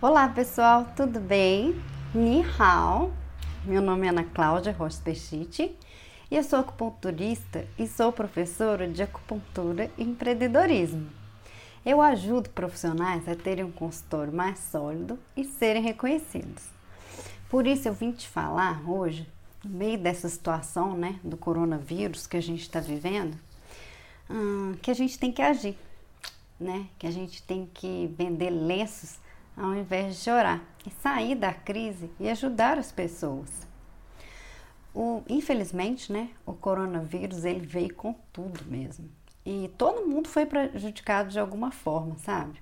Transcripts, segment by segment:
Olá pessoal, tudo bem? Ni hao. Meu nome é Ana Cláudia Rocha Pechite e eu sou acupunturista e sou professora de acupuntura e empreendedorismo. Eu ajudo profissionais a terem um consultório mais sólido e serem reconhecidos. Por isso eu vim te falar hoje, no meio dessa situação né, do coronavírus que a gente está vivendo, hum, que a gente tem que agir, né? que a gente tem que vender lenços ao invés de chorar e sair da crise e ajudar as pessoas. O, infelizmente, né, o coronavírus ele veio com tudo mesmo. E todo mundo foi prejudicado de alguma forma, sabe?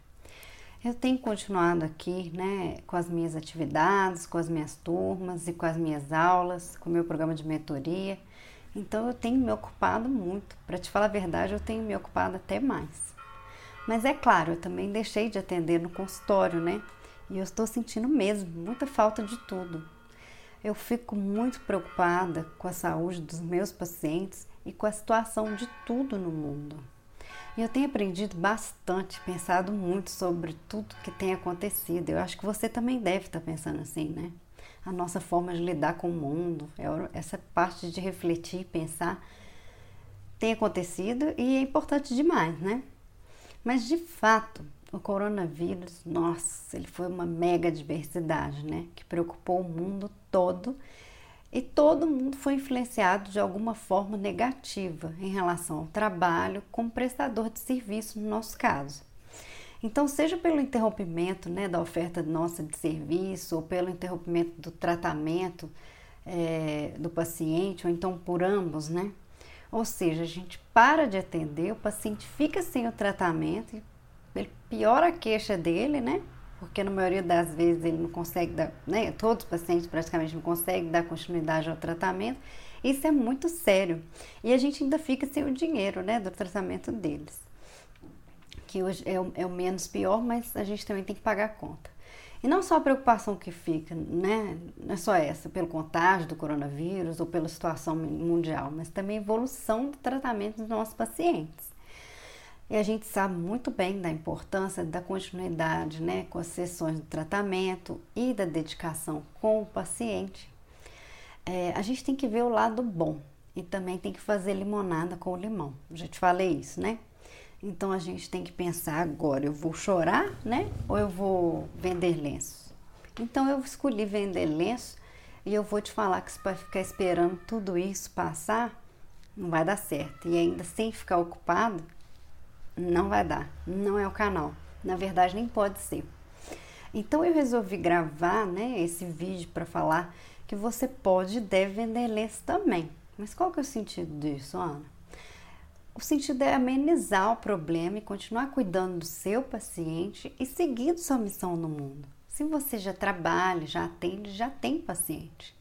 Eu tenho continuado aqui, né, com as minhas atividades, com as minhas turmas e com as minhas aulas, com o meu programa de mentoria. Então eu tenho me ocupado muito. Para te falar a verdade, eu tenho me ocupado até mais. Mas é claro, eu também deixei de atender no consultório, né? E eu estou sentindo mesmo muita falta de tudo. Eu fico muito preocupada com a saúde dos meus pacientes e com a situação de tudo no mundo. E eu tenho aprendido bastante, pensado muito sobre tudo que tem acontecido. Eu acho que você também deve estar pensando assim, né? A nossa forma de lidar com o mundo, é essa parte de refletir, pensar, tem acontecido e é importante demais, né? Mas de fato, o coronavírus, nossa, ele foi uma mega adversidade, né? Que preocupou o mundo todo e todo mundo foi influenciado de alguma forma negativa em relação ao trabalho como prestador de serviço, no nosso caso. Então, seja pelo interrompimento né, da oferta nossa de serviço ou pelo interrompimento do tratamento é, do paciente, ou então por ambos, né? Ou seja, a gente para de atender, o paciente fica sem o tratamento, ele piora a queixa dele, né? Porque na maioria das vezes ele não consegue dar, né? Todos os pacientes praticamente não conseguem dar continuidade ao tratamento. Isso é muito sério. E a gente ainda fica sem o dinheiro, né? Do tratamento deles. Que hoje é o, é o menos pior, mas a gente também tem que pagar a conta. E não só a preocupação que fica, né? Não é só essa, pelo contágio do coronavírus ou pela situação mundial, mas também a evolução do tratamento dos nossos pacientes. E a gente sabe muito bem da importância da continuidade, né, com as sessões do tratamento e da dedicação com o paciente. É, a gente tem que ver o lado bom e também tem que fazer limonada com o limão. Já te falei isso, né? Então a gente tem que pensar agora, eu vou chorar, né? Ou eu vou vender lenços? Então eu escolhi vender lenço e eu vou te falar que se para ficar esperando tudo isso passar, não vai dar certo. E ainda sem ficar ocupado, não vai dar. Não é o canal. Na verdade, nem pode ser. Então eu resolvi gravar, né, esse vídeo para falar que você pode e deve vender lenço também. Mas qual que é o sentido disso, Ana? O sentido é amenizar o problema e continuar cuidando do seu paciente e seguindo sua missão no mundo. Se você já trabalha, já atende, já tem paciente.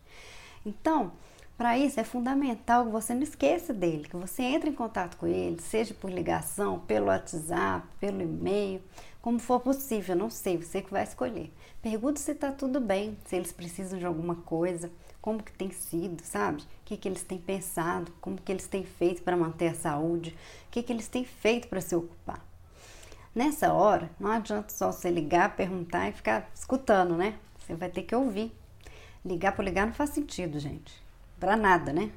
Então, para isso é fundamental que você não esqueça dele, que você entre em contato com ele, seja por ligação, pelo WhatsApp, pelo e-mail, como for possível, não sei, você que vai escolher. Pergunte se está tudo bem, se eles precisam de alguma coisa, como que tem sido, sabe? O que, que eles têm pensado, como que eles têm feito para manter a saúde, o que, que eles têm feito para se ocupar. Nessa hora, não adianta só você ligar, perguntar e ficar escutando, né? Você vai ter que ouvir. Ligar por ligar não faz sentido, gente. Para nada, né?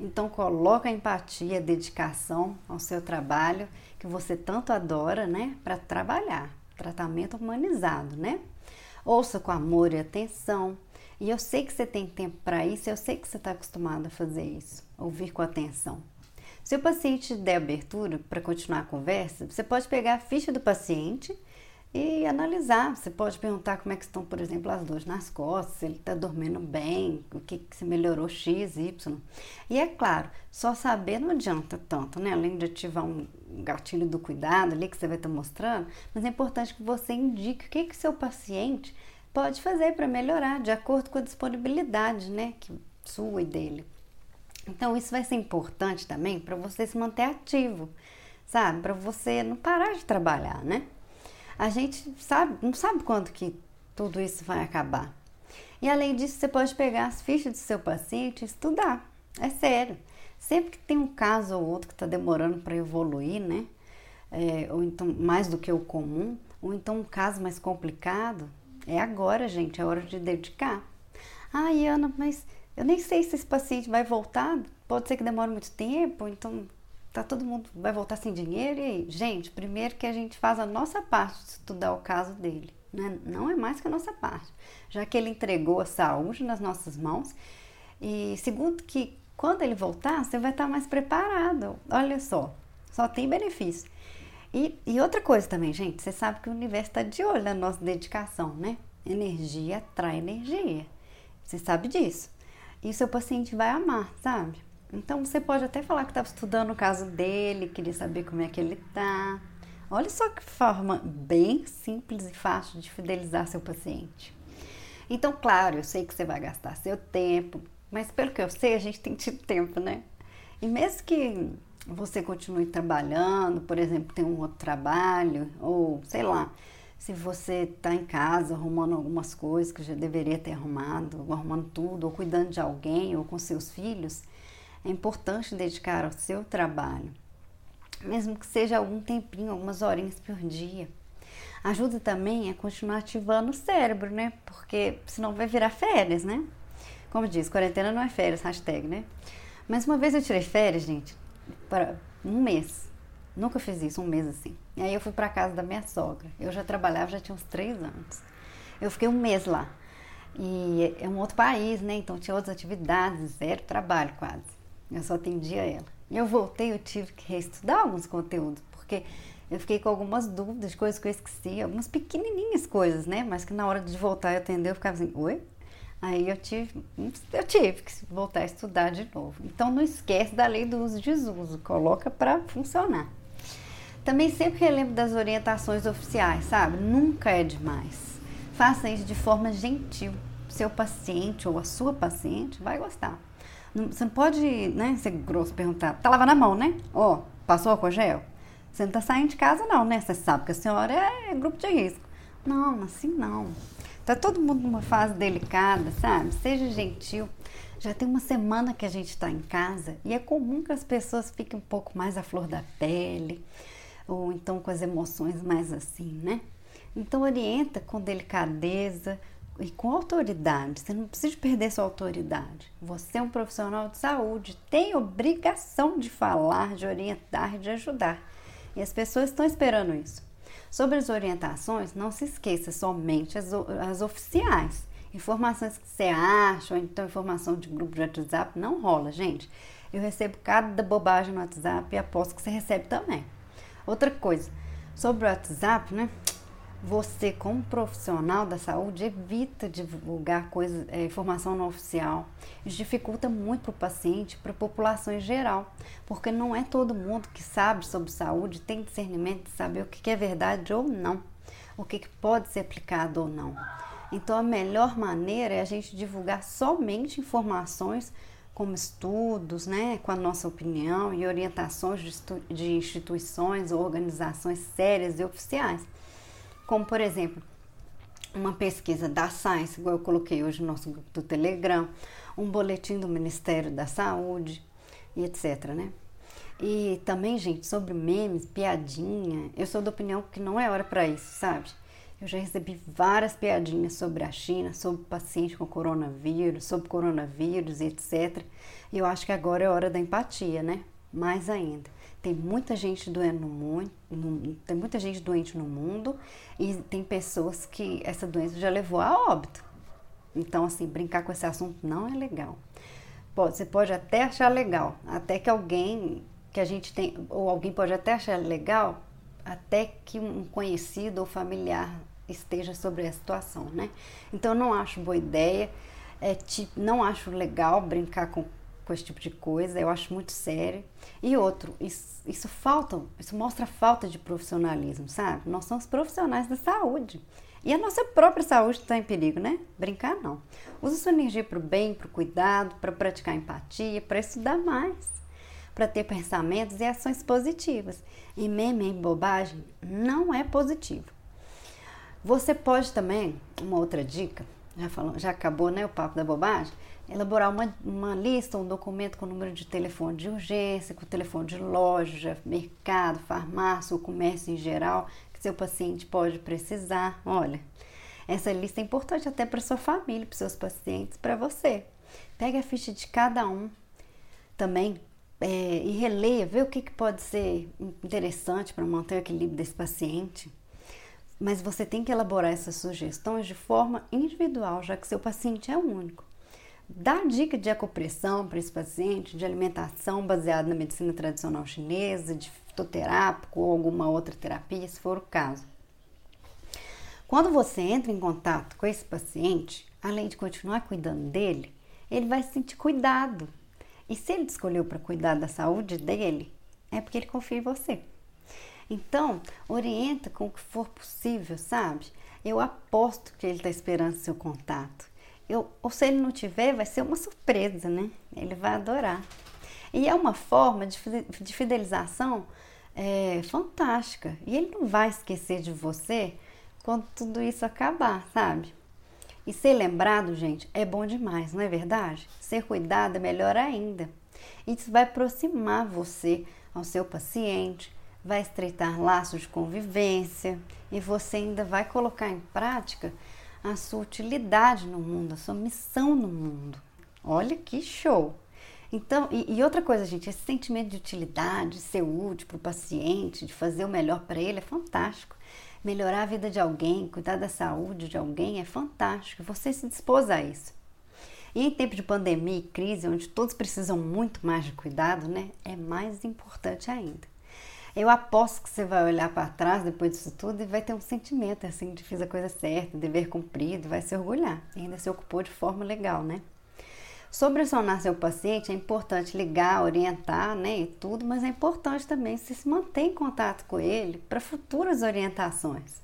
Então coloca a empatia, a dedicação ao seu trabalho que você tanto adora, né, para trabalhar. Tratamento humanizado, né? Ouça com amor e atenção, e eu sei que você tem tempo para isso, eu sei que você está acostumado a fazer isso, ouvir com atenção. Se o paciente der abertura para continuar a conversa, você pode pegar a ficha do paciente e analisar. Você pode perguntar como é que estão, por exemplo, as dores nas costas, se ele está dormindo bem, o que, que se melhorou X, Y. E é claro, só saber não adianta tanto, né? Além de ativar um gatilho do cuidado ali que você vai estar tá mostrando, mas é importante que você indique o que que seu paciente pode fazer para melhorar de acordo com a disponibilidade, né, que sua e dele. Então isso vai ser importante também para você se manter ativo, sabe? Para você não parar de trabalhar, né? A gente sabe, não sabe quando que tudo isso vai acabar. E além disso, você pode pegar as fichas do seu paciente e estudar. É sério. Sempre que tem um caso ou outro que está demorando para evoluir, né? É, ou então mais do que o comum, ou então um caso mais complicado, É agora, gente, é hora de dedicar. Ai, Ana, mas eu nem sei se esse paciente vai voltar, pode ser que demore muito tempo, então tá todo mundo vai voltar sem dinheiro. E aí, gente, primeiro que a gente faz a nossa parte de estudar o caso dele, né? Não é mais que a nossa parte, já que ele entregou a saúde nas nossas mãos. E segundo que quando ele voltar, você vai estar mais preparado. Olha só, só tem benefício. E, e outra coisa também, gente, você sabe que o universo está de olho na nossa dedicação, né? Energia atrai energia. Você sabe disso. E o seu paciente vai amar, sabe? Então você pode até falar que estava estudando o caso dele, queria saber como é que ele tá. Olha só que forma bem simples e fácil de fidelizar seu paciente. Então, claro, eu sei que você vai gastar seu tempo, mas pelo que eu sei, a gente tem tido tempo, né? E mesmo que você continue trabalhando, por exemplo, tem um outro trabalho, ou sei lá, se você está em casa arrumando algumas coisas que já deveria ter arrumado, ou arrumando tudo, ou cuidando de alguém, ou com seus filhos, é importante dedicar ao seu trabalho, mesmo que seja algum tempinho, algumas horinhas por dia. Ajuda também a continuar ativando o cérebro, né? Porque senão vai virar férias, né? Como diz, quarentena não é férias, hashtag, né? Mas uma vez eu tirei férias, gente, para um mês. Nunca fiz isso, um mês assim. E aí eu fui para casa da minha sogra. Eu já trabalhava, já tinha uns três anos. Eu fiquei um mês lá. E é um outro país, né? Então tinha outras atividades, zero trabalho quase. Eu só atendia ela. E eu voltei, eu tive que reestudar alguns conteúdos, porque eu fiquei com algumas dúvidas, coisas que eu esqueci, algumas pequenininhas coisas, né? Mas que na hora de voltar eu atender, eu ficava assim, oi? Aí eu tive, eu tive que voltar a estudar de novo. Então não esquece da lei do uso e desuso, coloca para funcionar. Também sempre relembro das orientações oficiais, sabe? Nunca é demais. Faça isso de forma gentil. Seu paciente ou a sua paciente vai gostar. Você não pode, né, ser grosso, perguntar, tá lavando a mão, né? Ó, oh, passou álcool gel? Você não tá saindo de casa não, né? Você sabe que a senhora é grupo de risco. Não, assim não. Tá todo mundo numa fase delicada, sabe? Seja gentil. Já tem uma semana que a gente está em casa e é comum que as pessoas fiquem um pouco mais à flor da pele ou então com as emoções mais assim, né? Então orienta com delicadeza, e com autoridade. Você não precisa perder sua autoridade. Você é um profissional de saúde, tem obrigação de falar, de orientar, de ajudar. E as pessoas estão esperando isso. Sobre as orientações, não se esqueça somente as, as oficiais. Informações que você acha, ou então informação de grupo de WhatsApp, não rola, gente. Eu recebo cada bobagem no WhatsApp e aposto que você recebe também. Outra coisa, sobre o WhatsApp, né? Você, como profissional da saúde, evita divulgar coisa, é, informação não oficial. Isso dificulta muito para o paciente, para a população em geral, porque não é todo mundo que sabe sobre saúde, tem discernimento de saber o que é verdade ou não, o que pode ser aplicado ou não. Então, a melhor maneira é a gente divulgar somente informações como estudos, né, com a nossa opinião e orientações de, instituições ou organizações sérias e oficiais como por exemplo uma pesquisa da Science, igual eu coloquei hoje no nosso grupo do Telegram, um boletim do Ministério da Saúde e etc, né? E também, gente, sobre memes, piadinha, eu sou da opinião que não é hora para isso, sabe? Eu já recebi várias piadinhas sobre a China, sobre paciente com coronavírus, sobre coronavírus e etc. E eu acho que agora é hora da empatia, né? Mais ainda. Tem muita gente doente no mundo, tem muita gente doente no mundo e tem pessoas que essa doença já levou a óbito. Então, assim, brincar com esse assunto não é legal. Você pode até achar legal, até que alguém que a gente tem, ou alguém pode até achar legal, até que um conhecido ou familiar esteja sobre a situação, né? Então, não acho boa ideia, é, tipo, não acho legal brincar com com esse tipo de coisa, eu acho muito sério. E outro, isso, isso falta, isso mostra falta de profissionalismo, sabe? Nós somos profissionais da saúde. E a nossa própria saúde está em perigo, né? Brincar não. Use sua energia para o bem, para o cuidado, para praticar empatia, para estudar mais, para ter pensamentos e ações positivas. E meme e bobagem não é positivo. Você pode também, uma outra dica, já, falou, já acabou né, o papo da bobagem, elaborar uma, uma lista, um documento com o número de telefone de urgência, com o telefone de loja, mercado, farmácia ou comércio em geral, que seu paciente pode precisar. Olha, Essa lista é importante até para sua família, para seus pacientes, para você. Pega a ficha de cada um também é, e releia, vê o que, que pode ser interessante para manter o equilíbrio desse paciente. Mas você tem que elaborar essas sugestões de forma individual, já que seu paciente é único. Dá dica de acupressão para esse paciente, de alimentação baseada na medicina tradicional chinesa, de fitoterápico ou alguma outra terapia, se for o caso. Quando você entra em contato com esse paciente, além de continuar cuidando dele, ele vai se sentir cuidado. E se ele escolheu para cuidar da saúde dele, é porque ele confia em você. Então, orienta com o que for possível, sabe? Eu aposto que ele está esperando seu contato. Eu, ou se ele não tiver, vai ser uma surpresa, né? Ele vai adorar. E é uma forma de, de fidelização é, fantástica. E ele não vai esquecer de você quando tudo isso acabar, sabe? E ser lembrado, gente, é bom demais, não é verdade? Ser cuidado é melhor ainda. Isso vai aproximar você ao seu paciente, vai estreitar laços de convivência e você ainda vai colocar em prática a sua utilidade no mundo, a sua missão no mundo. Olha que show! Então, e, e outra coisa, gente, esse sentimento de utilidade, de ser útil para o paciente, de fazer o melhor para ele é fantástico. Melhorar a vida de alguém, cuidar da saúde de alguém é fantástico. Você se dispôs a isso. E em tempo de pandemia e crise, onde todos precisam muito mais de cuidado, né, é mais importante ainda. Eu aposto que você vai olhar para trás depois disso tudo e vai ter um sentimento assim de fiz a coisa certa, dever cumprido, vai se orgulhar. E ainda se ocupou de forma legal, né? Acionar seu paciente, é importante ligar, orientar, né, e tudo, mas é importante também se, se manter em contato com ele para futuras orientações.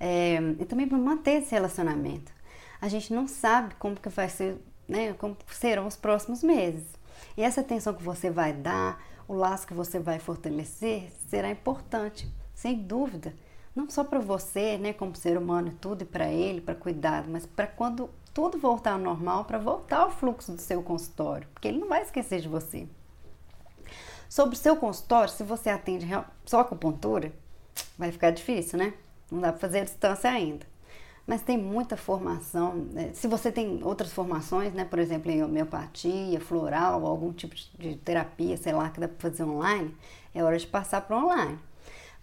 É, e também para manter esse relacionamento. A gente não sabe como que vai ser, né, como serão os próximos meses. E essa atenção que você vai dar, o laço que você vai fortalecer será importante, sem dúvida, não só para você, né, como ser humano e tudo, e para ele, para cuidar, mas para quando tudo voltar ao normal, para voltar ao fluxo do seu consultório, porque ele não vai esquecer de você. Sobre o seu consultório, se você atende só acupuntura, vai ficar difícil, né? Não dá para fazer a distância ainda mas tem muita formação. Né? Se você tem outras formações, né, por exemplo, em homeopatia, floral, algum tipo de terapia, sei lá, que dá para fazer online, é hora de passar para online.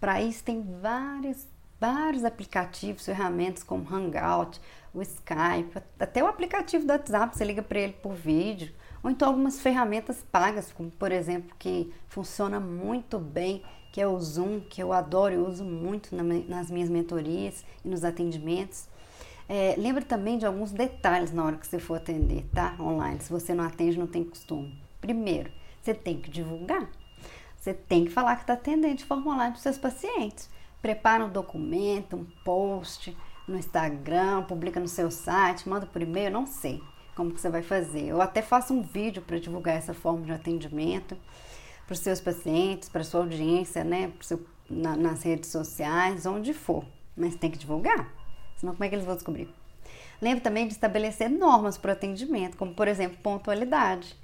Para isso tem vários, vários aplicativos, ferramentas como Hangout, o Skype, até o aplicativo do WhatsApp, você liga para ele por vídeo, ou então algumas ferramentas pagas, como por exemplo, que funciona muito bem, que é o Zoom, que eu adoro, eu uso muito nas minhas mentorias e nos atendimentos. É, lembre também de alguns detalhes na hora que você for atender, tá? Online, se você não atende, não tem costume. Primeiro, você tem que divulgar. Você tem que falar que está atendendo de forma online para os seus pacientes. Prepara um documento, um post no Instagram, publica no seu site, manda por e-mail, não sei como que você vai fazer. Eu até faço um vídeo para divulgar essa forma de atendimento para os seus pacientes, para sua audiência, né? Seu, na, nas redes sociais, onde for. Mas tem que divulgar. Senão, como é que eles vão descobrir? Lembre também de estabelecer normas para o atendimento, como, por exemplo, pontualidade,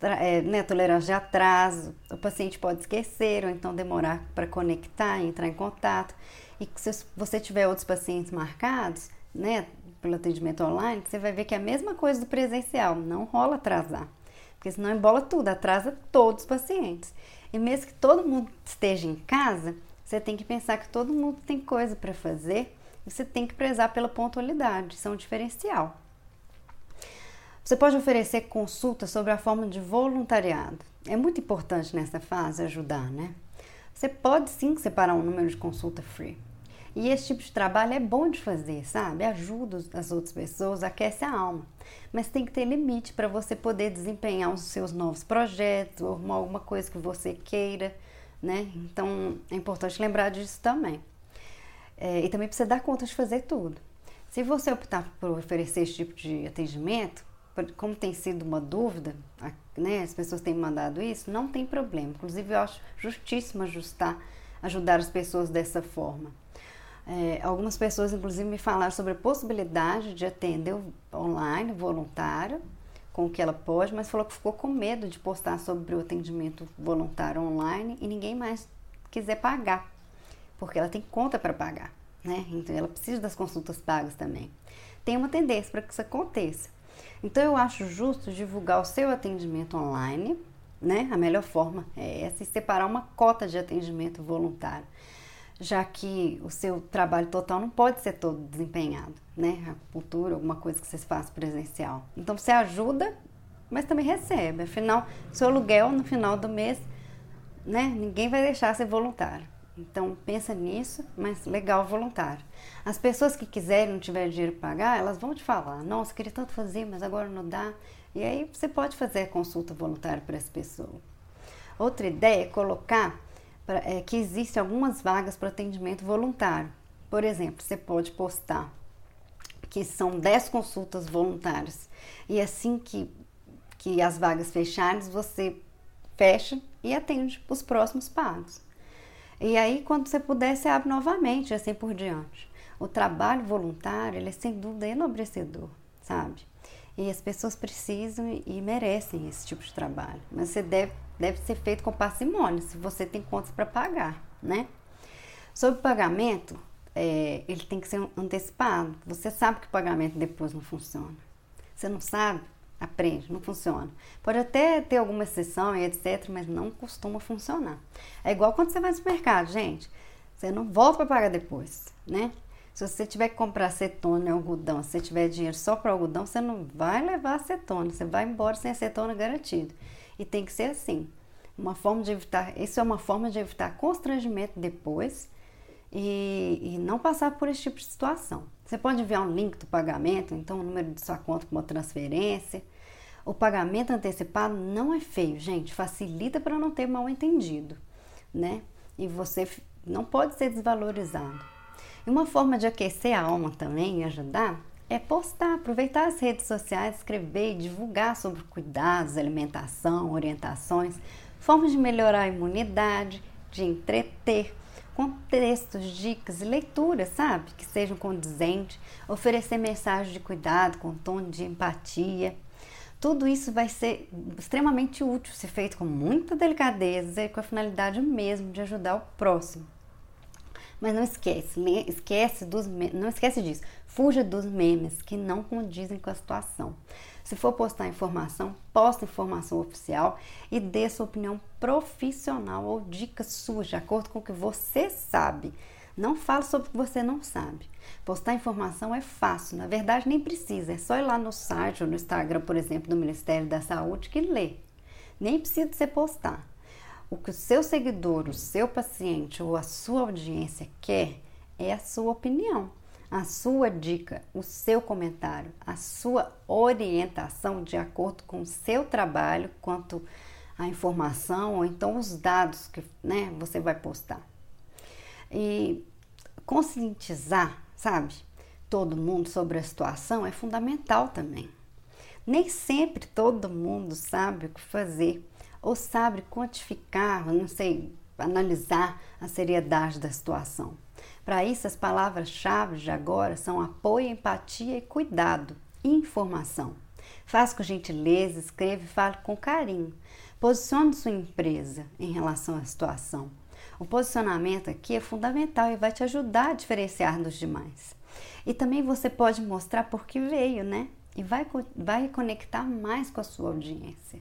é, né, tolerância de atraso. O paciente pode esquecer ou então demorar para conectar, entrar em contato. E se você tiver outros pacientes marcados, né, pelo atendimento online, você vai ver que é a mesma coisa do presencial, não rola atrasar. Porque senão embola tudo, atrasa todos os pacientes. E mesmo que todo mundo esteja em casa, você tem que pensar que todo mundo tem coisa para fazer você tem que prezar pela pontualidade, isso é um diferencial. Você pode oferecer consulta sobre a forma de voluntariado. É muito importante nessa fase ajudar, né? Você pode sim separar um número de consulta free. E esse tipo de trabalho é bom de fazer, sabe? Ajuda as outras pessoas, aquece a alma. Mas tem que ter limite para você poder desempenhar os seus novos projetos ou alguma coisa que você queira, né? Então é importante lembrar disso também. É, e também precisa dar conta de fazer tudo. Se você optar por oferecer esse tipo de atendimento, como tem sido uma dúvida, né, as pessoas têm mandado isso, não tem problema. Inclusive, eu acho justíssimo ajustar, ajudar as pessoas dessa forma. É, algumas pessoas, inclusive, me falaram sobre a possibilidade de atender online, voluntário, com o que ela pode, mas falou que ficou com medo de postar sobre o atendimento voluntário online e ninguém mais quiser pagar porque ela tem conta para pagar. né? Então ela precisa das consultas pagas também. Tem uma tendência para que isso aconteça. Então eu acho justo divulgar o seu atendimento online, né? A melhor forma é essa e separar uma cota de atendimento voluntário, já que o seu trabalho total não pode ser todo desempenhado, né? Acupuntura, alguma coisa que você faz presencial. Então você ajuda, mas também recebe. Afinal, seu aluguel no final do mês, né? Ninguém vai deixar ser voluntário. Então pensa nisso, mas legal voluntário. As pessoas que quiserem não tiverem dinheiro para pagar, elas vão te falar: "Nossa, queria tanto fazer, mas agora não dá". E aí você pode fazer a consulta voluntária para essa pessoa. Outra ideia é colocar pra, é, que existem algumas vagas para atendimento voluntário. Por exemplo, você pode postar que são 10 consultas voluntárias. E assim que, que as vagas fecharem, você fecha e atende os próximos pagos. E aí, quando você puder, você abre novamente, assim por diante. O trabalho voluntário, ele é sem dúvida enobrecedor, sabe? E as pessoas precisam e merecem esse tipo de trabalho. Mas você deve, deve ser feito com parcimônia, se você tem contas para pagar, né? Sobre o pagamento, é, ele tem que ser antecipado. Você sabe que o pagamento depois não funciona. Você não sabe? Aprende, não funciona. Pode até ter alguma exceção e etc, mas não costuma funcionar. É igual quando você vai no supermercado, gente. Você não volta para pagar depois, né? Se você tiver que comprar acetona e algodão, se você tiver dinheiro só para algodão, você não vai levar acetona, você vai embora sem acetona garantido. E tem que ser assim. Uma forma de evitar, isso é uma forma de evitar constrangimento depois e, e não passar por esse tipo de situação. Você pode enviar um link do pagamento, então o número de sua conta com uma transferência. O pagamento antecipado não é feio, gente, facilita para não ter mal entendido, né? E você não pode ser desvalorizado. E uma forma de aquecer a alma também e ajudar é postar, aproveitar as redes sociais, escrever e divulgar sobre cuidados, alimentação, orientações, formas de melhorar a imunidade, de entreter, com textos, dicas e leituras, sabe? Que sejam condizentes, oferecer mensagens de cuidado com tom de empatia. Tudo isso vai ser extremamente útil se feito com muita delicadeza e com a finalidade mesmo de ajudar o próximo. Mas não esquece, esquece dos, não esquece disso. Fuja dos memes que não condizem com a situação. Se for postar informação, posta informação oficial e dê sua opinião profissional ou dicas suas, de acordo com o que você sabe. Não fale sobre o que você não sabe. Postar informação é fácil, na verdade nem precisa, é só ir lá no site ou no Instagram, por exemplo, do Ministério da Saúde que lê. Nem precisa você postar. O que o seu seguidor, o seu paciente ou a sua audiência quer é a sua opinião a sua dica, o seu comentário, a sua orientação de acordo com o seu trabalho quanto à informação ou então os dados que né, você vai postar. E conscientizar, sabe, todo mundo sobre a situação é fundamental também. Nem sempre todo mundo sabe o que fazer ou sabe quantificar, não sei, analisar a seriedade da situação. Para isso, as palavras-chave de agora são apoio, empatia e cuidado, informação. Faça com gentileza, escreva e fale com carinho. Posicione sua empresa em relação à situação. O posicionamento aqui é fundamental e vai te ajudar a diferenciar dos demais. E também você pode mostrar por que veio, né? E vai, vai conectar mais com a sua audiência.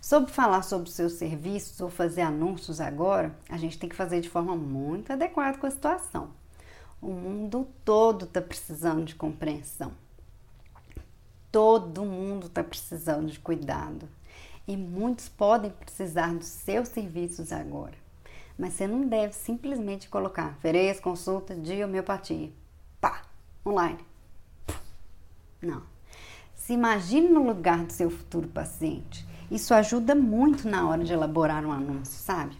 Sobre falar sobre os seus serviços ou fazer anúncios agora, a gente tem que fazer de forma muito adequada com a situação. O mundo todo está precisando de compreensão. Todo mundo está precisando de cuidado. E muitos podem precisar dos seus serviços agora. Mas você não deve simplesmente colocar Ferez, consulta de homeopatia. Pá, online. Não. Se imagine no lugar do seu futuro paciente isso ajuda muito na hora de elaborar um anúncio, sabe?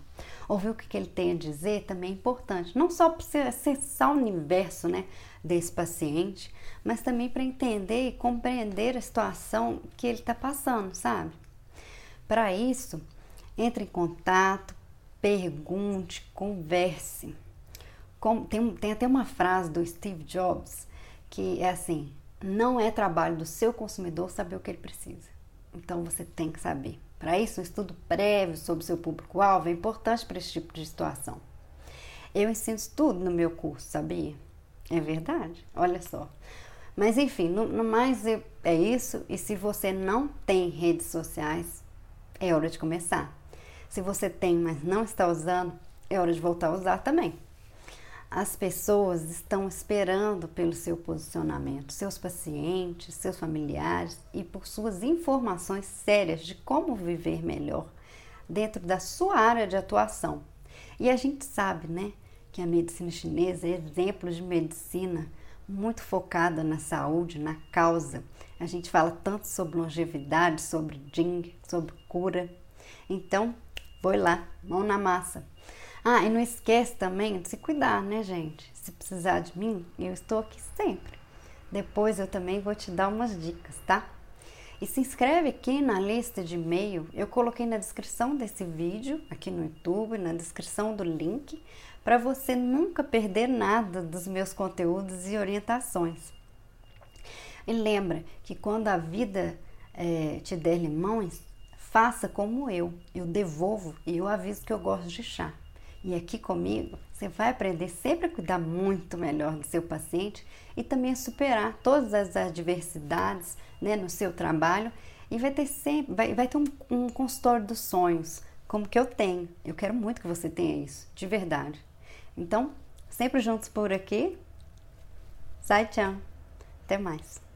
Ouvir o que ele tem a dizer também é importante, não só para acessar o universo né, desse paciente, mas também para entender e compreender a situação que ele está passando, sabe? Para isso, entre em contato, pergunte, converse. tem, tem até uma frase do Steve Jobs que é assim: não é trabalho do seu consumidor saber o que ele precisa. Então você tem que saber. Para isso, um estudo prévio sobre o seu público-alvo é importante para esse tipo de situação. Eu ensino tudo no meu curso, sabia? É verdade, olha só. Mas enfim, no, no mais é, é isso. E se você não tem redes sociais, é hora de começar. Se você tem, mas não está usando, é hora de voltar a usar também. As pessoas estão esperando pelo seu posicionamento, seus pacientes, seus familiares e por suas informações sérias de como viver melhor dentro da sua área de atuação. E a gente sabe, né, que a medicina chinesa é exemplo de medicina muito focada na saúde, na causa. A gente fala tanto sobre longevidade, sobre Jing, sobre cura. Então, foi lá, mão na massa. Ah, e não esquece também de se cuidar, né, gente? Se precisar de mim, eu estou aqui sempre. Depois eu também vou te dar umas dicas, tá? E se inscreve aqui na lista de e-mail. Eu coloquei na descrição desse vídeo, aqui no YouTube, na descrição do link, para você nunca perder nada dos meus conteúdos e orientações. E lembra que quando a vida é, te der limões, faça como eu. Eu devolvo e eu aviso que eu gosto de chá. E aqui comigo, você vai aprender sempre a cuidar muito melhor do seu paciente e também a superar todas as adversidades né, no seu trabalho e vai ter sempre, vai, vai ter um, um consultório dos sonhos, como que eu tenho. Eu quero muito que você tenha isso, de verdade. Então, sempre juntos por aqui. Sai, tchau. Até mais.